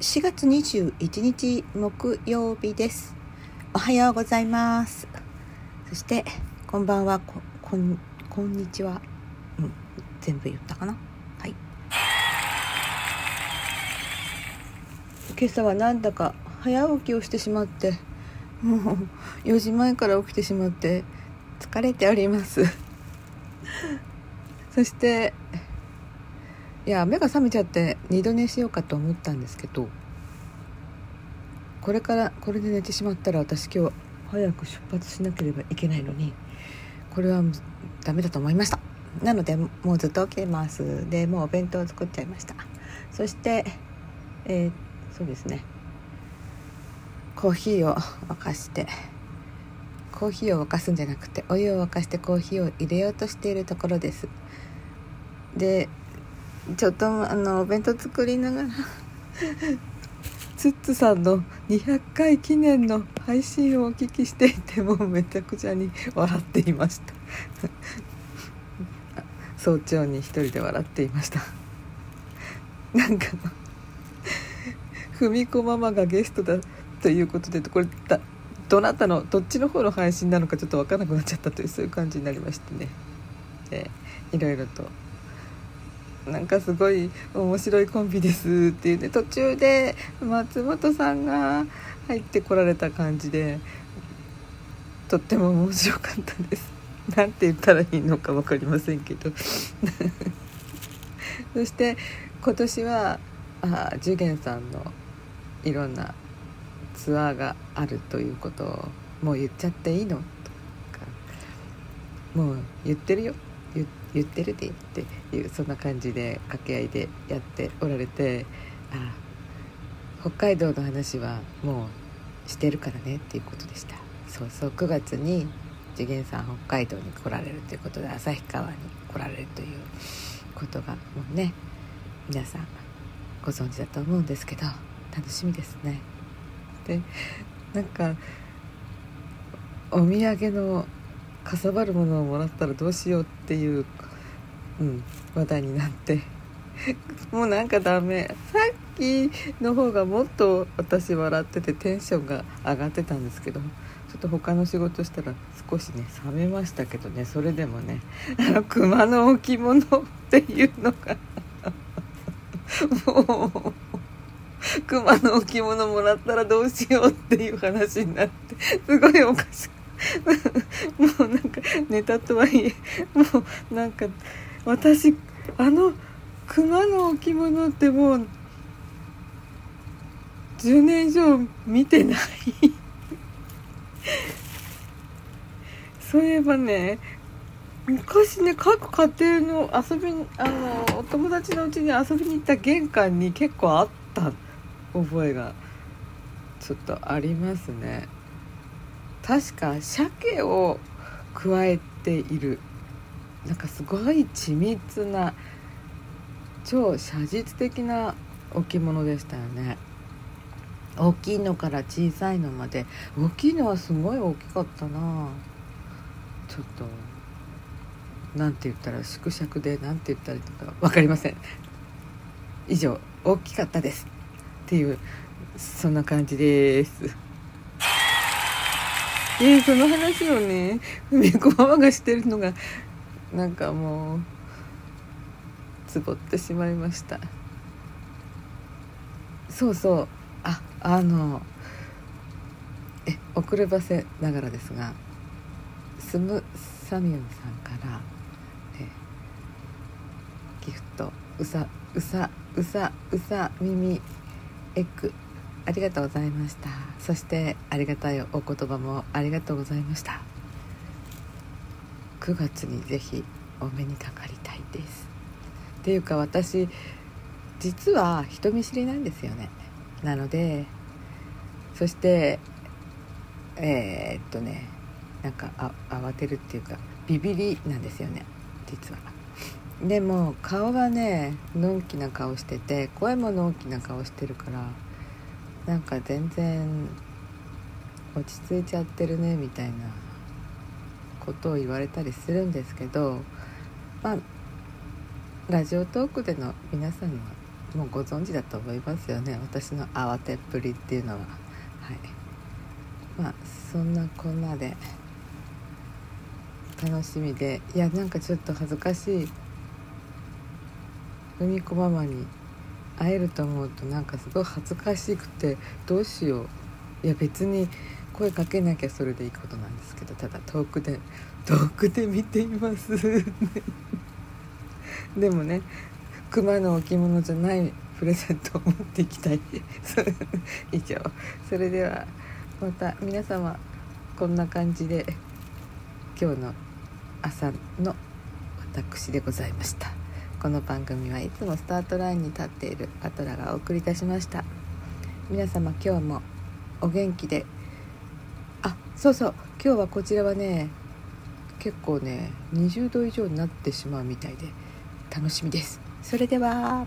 4月21日木曜日です。おはようございます。そしてこんばんは。ここんこんにちは、うん、全部言ったかな？はい。今朝はなんだか早起きをしてしまってもう4時前から起きてしまって疲れております。そしていや目が覚めちゃって二度寝しようかと思ったんですけどこれからこれで寝てしまったら私今日早く出発しなければいけないのにこれはダメだと思いました。なのでもうずっと起きてます。でもうお弁当を作っちゃいました。そしてえー、そうですね。コーヒーを沸かしてコーヒーを沸かすんじゃなくてお湯を沸かしてコーヒーを入れようとしているところです。でちょっとあのお弁当作りながらツッツさんの200回記念の配信をお聞きしていてもうめちゃくちゃに笑っていました。早朝に一人で笑っていました。なんか文子ママがゲストだということでこれだどなたのどっちの方の配信なのかちょっと分からなくなっちゃったというそういう感じになりましてね。でいろいろと。なんかすごい面白いコンビですっていうね。途中で松本さんが入ってこられた感じでとっても面白かったです。なんて言ったらいいのか分かりませんけど。そして今年はあジュゲンさんのいろんなツアーがあるということをもう言っちゃっていいの？とか。もう言ってるよ。言ってるでっていうそんな感じで掛け合いでやっておられて。あ北海道の話はもうしてるからねっていうことでした。そうそう9月に次元さん北海道に来られるということで旭川に来られるということがもうね皆さんご存知だと思うんですけど楽しみですね。でなんかお土産のかさばるものをもらったらどうしようっていう、うん、話題になって。もうなんかダメ。さっきの方がもっと私笑っててテンションが上がってたんですけどちょっと他の仕事したら少しね冷めましたけどね。それでもねあの 熊の置物っていうのが。も う 熊の置物もらったらどうしようっていう話になってすごいおかしく。もうなんかネタとはいえもうなんか私あの熊の置物ってもう10年以上見てない。そういえばね昔ね各家庭の遊びあのお友達のうちに遊びに行った玄関に結構あった覚えがちょっとありますね。確か鮭を加えている。なんかすごい緻密な超写実的な置物でしたよね。大きいのから小さいのまで。大きいのはすごい大きかったな。ちょっと何て言ったら縮尺で何て言ったらいいのか分かりません。以上大きかったです。っていうそんな感じです。えー、その話をね梅子ママがしてるのがなんかもうつぼってしまいました。そうそう。ああのえ遅ればせながらですがスムサミュンさんからえギフトうさうさうさうさ耳エッグ。ありがとうございました。そしてありがたいお言葉もありがとうございました。9月にぜひお目にかかりたいです。っていうか私実は人見知りなんですよね。なのでそしてえー、っとねなんかあ慌てるっていうかビビりなんですよね。実は。でも顔がねのんきな顔してて声ものんきな顔してるからなんか全然落ち着いちゃってるねみたいなことを言われたりするんですけどまあラジオトークでの皆さんはもうご存知だと思いますよね。私の慌てっぷりっていうのは。はい。まあそんなこんなで楽しみでいやなんかちょっと恥ずかしいみ子ママに会えると思うとなんかすごい恥ずかしくてどうしよう。いや別に声かけなきゃそれでいいことなんですけどただ遠くで 遠くで見ています。でもね熊の置物じゃないプレゼントを持っていきたい。以上それではまた皆様こんな感じで今日の朝の私でございました。この番組はいつもスタートラインに立っているアトラがお送りいたしました。皆様今日もお元気で。あそうそう。今日はこちらはね結構ね20度以上になってしまうみたいで楽しみです。それでは。